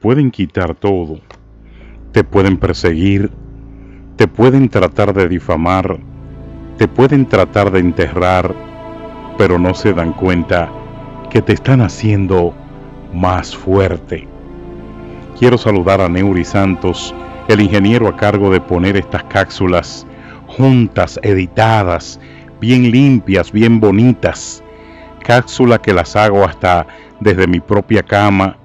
pueden quitar todo, te pueden perseguir, te pueden tratar de difamar, te pueden tratar de enterrar, pero no se dan cuenta que te están haciendo más fuerte. Quiero saludar a Neuri Santos, el ingeniero a cargo de poner estas cápsulas juntas, editadas, bien limpias, bien bonitas. Cápsula que las hago hasta desde mi propia cama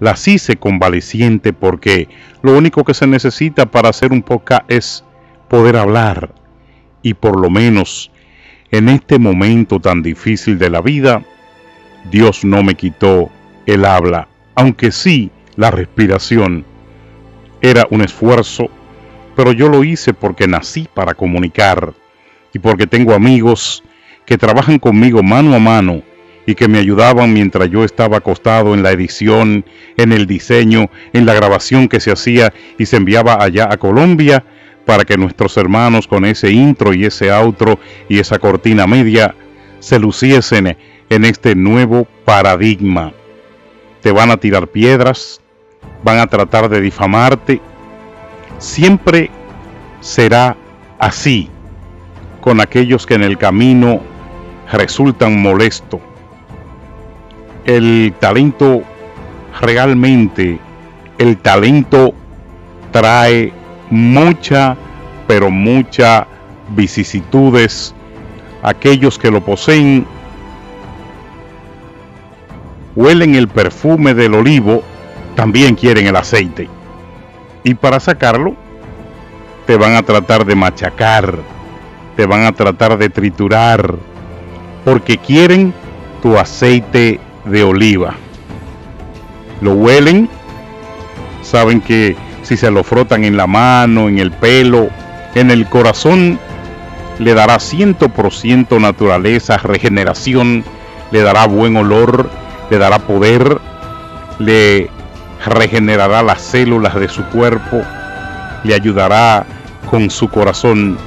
las hice convaleciente porque lo único que se necesita para hacer un podcast es poder hablar. Y por lo menos en este momento tan difícil de la vida, Dios no me quitó el habla, aunque sí la respiración. Era un esfuerzo, pero yo lo hice porque nací para comunicar y porque tengo amigos que trabajan conmigo mano a mano y que me ayudaban mientras yo estaba acostado en la edición, en el diseño, en la grabación que se hacía y se enviaba allá a Colombia para que nuestros hermanos con ese intro y ese outro y esa cortina media se luciesen en este nuevo paradigma. Te van a tirar piedras, van a tratar de difamarte. Siempre será así con aquellos que en el camino resultan molestos el talento realmente, el talento trae mucha, pero mucha vicisitudes. Aquellos que lo poseen huelen el perfume del olivo, también quieren el aceite. Y para sacarlo, te van a tratar de machacar, te van a tratar de triturar, porque quieren tu aceite de oliva. Lo huelen, saben que si se lo frotan en la mano, en el pelo, en el corazón, le dará 100% naturaleza, regeneración, le dará buen olor, le dará poder, le regenerará las células de su cuerpo, le ayudará con su corazón.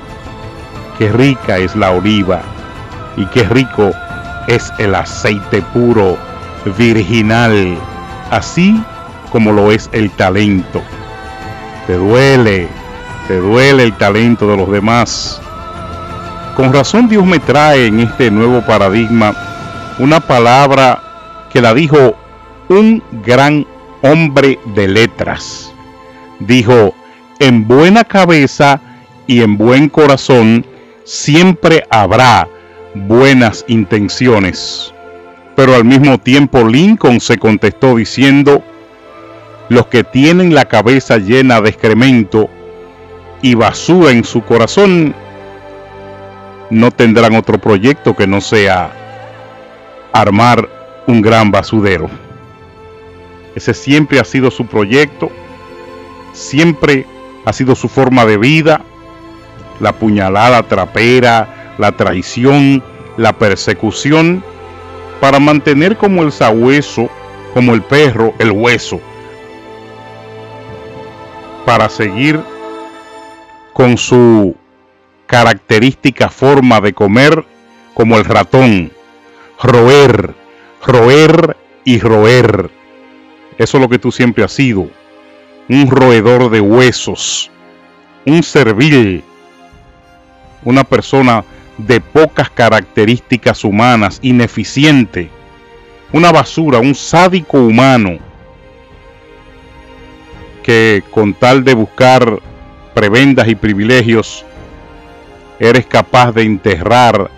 Qué rica es la oliva y qué rico es el aceite puro virginal, así como lo es el talento. Te duele, te duele el talento de los demás. Con razón Dios me trae en este nuevo paradigma una palabra que la dijo un gran hombre de letras. Dijo, en buena cabeza y en buen corazón siempre habrá buenas intenciones. Pero al mismo tiempo Lincoln se contestó diciendo, los que tienen la cabeza llena de excremento y basura en su corazón, no tendrán otro proyecto que no sea armar un gran basudero. Ese siempre ha sido su proyecto, siempre ha sido su forma de vida, la puñalada trapera, la traición, la persecución para mantener como el sabueso, como el perro, el hueso, para seguir con su característica forma de comer como el ratón, roer, roer y roer. Eso es lo que tú siempre has sido, un roedor de huesos, un servil, una persona de pocas características humanas, ineficiente, una basura, un sádico humano que con tal de buscar prebendas y privilegios, eres capaz de enterrar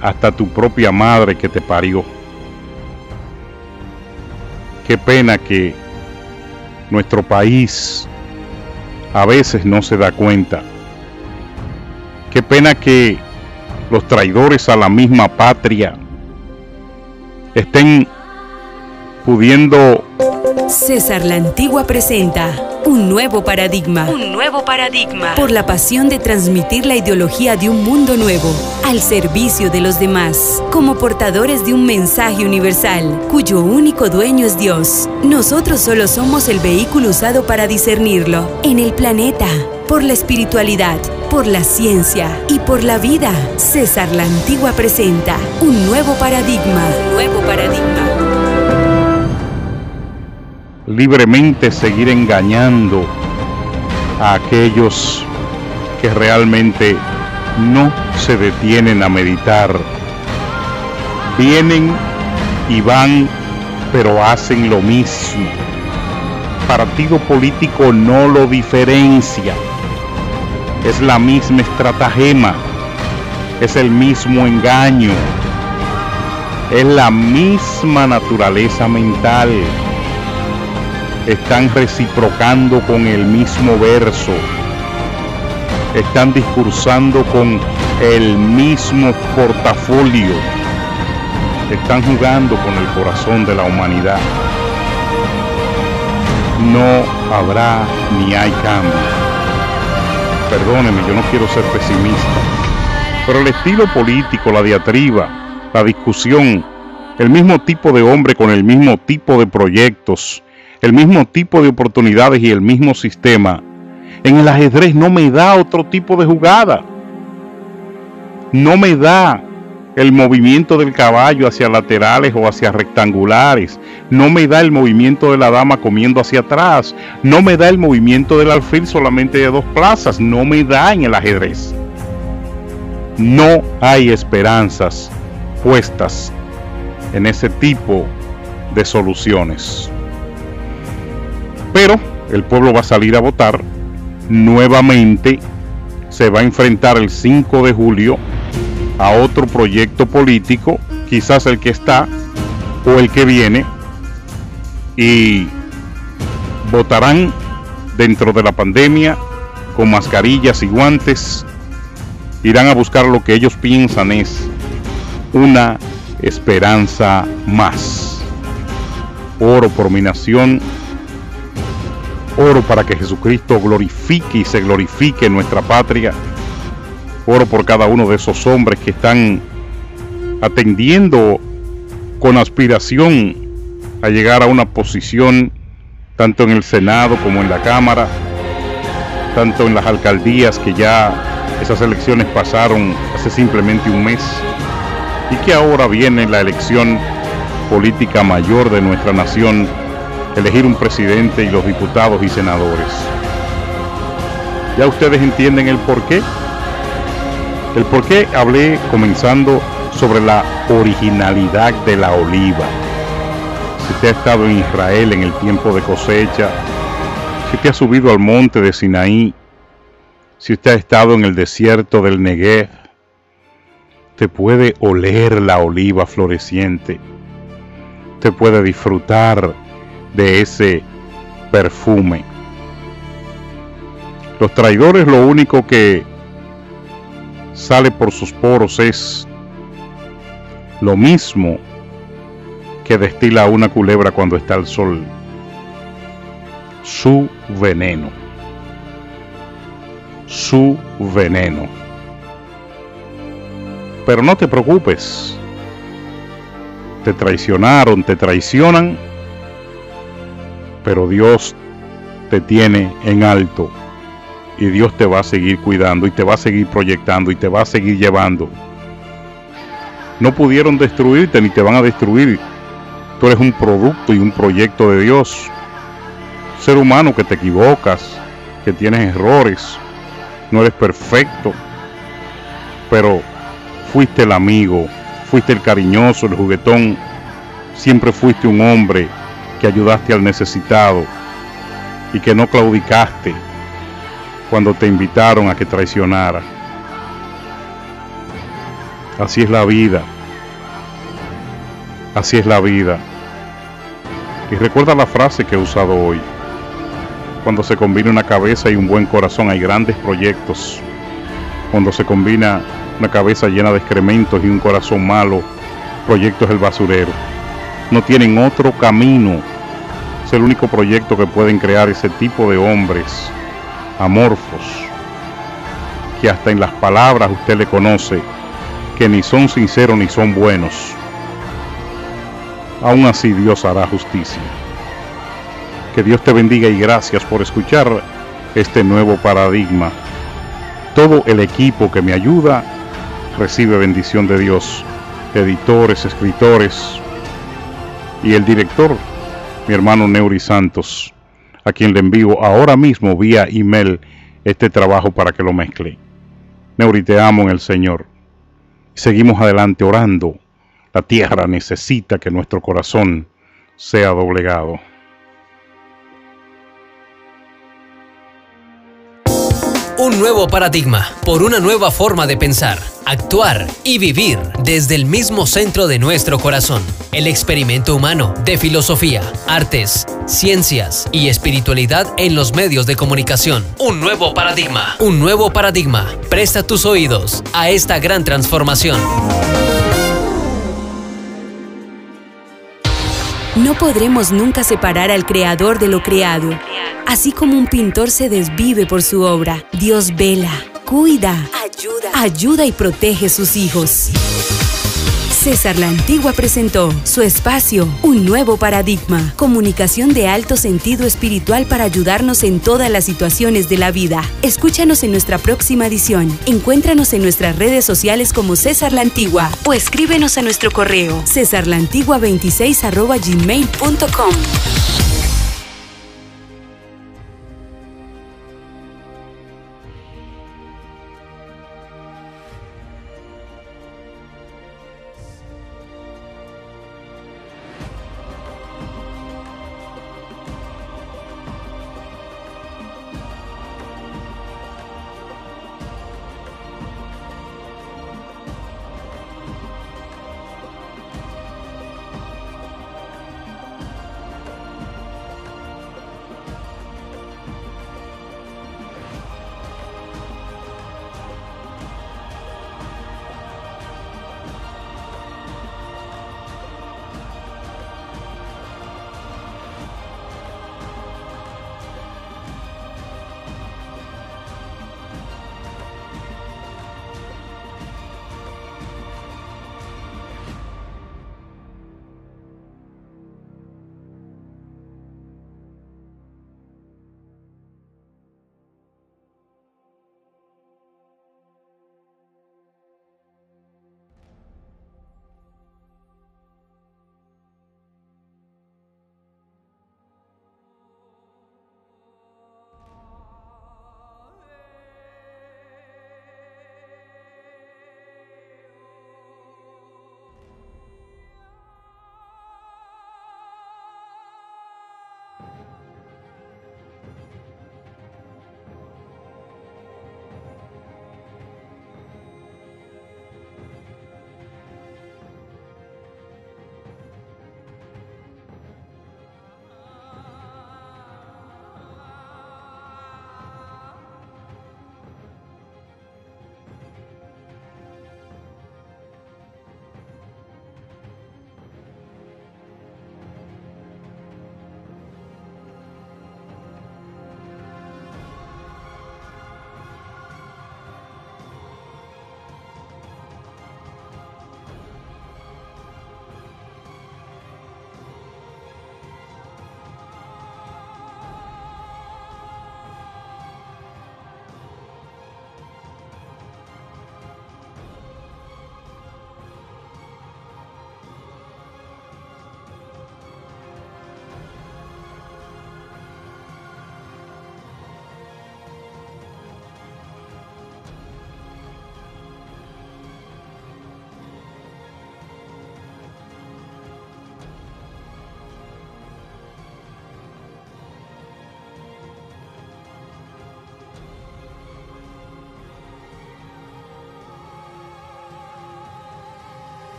hasta tu propia madre que te parió. Qué pena que nuestro país a veces no se da cuenta. Qué pena que los traidores a la misma patria estén pudiendo... César la Antigua presenta un nuevo paradigma. Un nuevo paradigma. Por la pasión de transmitir la ideología de un mundo nuevo al servicio de los demás, como portadores de un mensaje universal, cuyo único dueño es Dios. Nosotros solo somos el vehículo usado para discernirlo en el planeta, por la espiritualidad por la ciencia y por la vida. César la Antigua presenta un nuevo paradigma. nuevo paradigma. libremente seguir engañando a aquellos que realmente no se detienen a meditar. Vienen y van, pero hacen lo mismo. Partido político no lo diferencia. Es la misma estratagema. Es el mismo engaño. Es la misma naturaleza mental. Están reciprocando con el mismo verso están discursando con el mismo portafolio. Están jugando con el corazón de la humanidad. No habrá ni hay cambio. Perdóneme, yo no quiero ser pesimista. Pero el estilo político, la diatriba, la discusión, el mismo tipo de hombre con el mismo tipo de proyectos, el mismo tipo de oportunidades y el mismo sistema, en el ajedrez no me da otro tipo de jugada. No me da el movimiento del caballo hacia laterales o hacia rectangulares. No me da el movimiento de la dama comiendo hacia atrás. No me da el movimiento del alfil solamente de dos plazas. No me da en el ajedrez. No hay esperanzas puestas en ese tipo de soluciones. Pero el pueblo va a salir a votar nuevamente se va a enfrentar el 5 de julio a otro proyecto político, quizás el que está o el que viene, y votarán dentro de la pandemia con mascarillas y guantes, irán a buscar lo que ellos piensan es una esperanza más. Oro por mi nación Oro para que Jesucristo glorifique y se glorifique nuestra patria. Oro por cada uno de esos hombres que están atendiendo con aspiración a llegar a una posición tanto en el Senado como en la Cámara, tanto en las alcaldías que ya esas elecciones pasaron hace simplemente un mes y que ahora viene la elección política mayor de nuestra nación elegir un presidente y los diputados y senadores. Ya ustedes entienden el por qué. El por qué hablé comenzando sobre la originalidad de la oliva. Si usted ha estado en Israel en el tiempo de cosecha, si usted ha subido al monte de Sinaí, si usted ha estado en el desierto del Negev, te puede oler la oliva floreciente, te puede disfrutar de ese perfume. Los traidores lo único que sale por sus poros es lo mismo que destila una culebra cuando está al sol. Su veneno. Su veneno. Pero no te preocupes. Te traicionaron, te traicionan pero Dios te tiene en alto y Dios te va a seguir cuidando y te va a seguir proyectando y te va a seguir llevando. No pudieron destruirte ni te van a destruir. Tú eres un producto y un proyecto de Dios. Ser humano que te equivocas, que tienes errores, no eres perfecto, pero fuiste el amigo, fuiste el cariñoso, el juguetón, siempre fuiste un hombre que ayudaste al necesitado y que no claudicaste cuando te invitaron a que traicionara. Así es la vida. Así es la vida. Y recuerda la frase que he usado hoy. Cuando se combina una cabeza y un buen corazón hay grandes proyectos. Cuando se combina una cabeza llena de excrementos y un corazón malo, proyecto es el basurero no tienen otro camino. Es el único proyecto que pueden crear ese tipo de hombres amorfos, que hasta en las palabras usted le conoce, que ni son sinceros ni son buenos. Aún así Dios hará justicia. Que Dios te bendiga y gracias por escuchar este nuevo paradigma. Todo el equipo que me ayuda recibe bendición de Dios. Editores, escritores, y el director mi hermano Neuri Santos, a quien le envío ahora mismo vía email este trabajo para que lo mezcle. Neuri, te amo en el Señor. Seguimos adelante orando. La tierra necesita que nuestro corazón sea doblegado. Un nuevo paradigma por una nueva forma de pensar, actuar y vivir desde el mismo centro de nuestro corazón. El experimento humano de filosofía, artes, ciencias y espiritualidad en los medios de comunicación. Un nuevo paradigma. Un nuevo paradigma. Presta tus oídos a esta gran transformación. No podremos nunca separar al creador de lo creado. Así como un pintor se desvive por su obra, Dios vela, cuida, ayuda, ayuda y protege sus hijos. César la Antigua presentó su espacio, un nuevo paradigma, comunicación de alto sentido espiritual para ayudarnos en todas las situaciones de la vida. Escúchanos en nuestra próxima edición. Encuéntranos en nuestras redes sociales como César la Antigua o escríbenos a nuestro correo cesarlantigua26 gmail.com.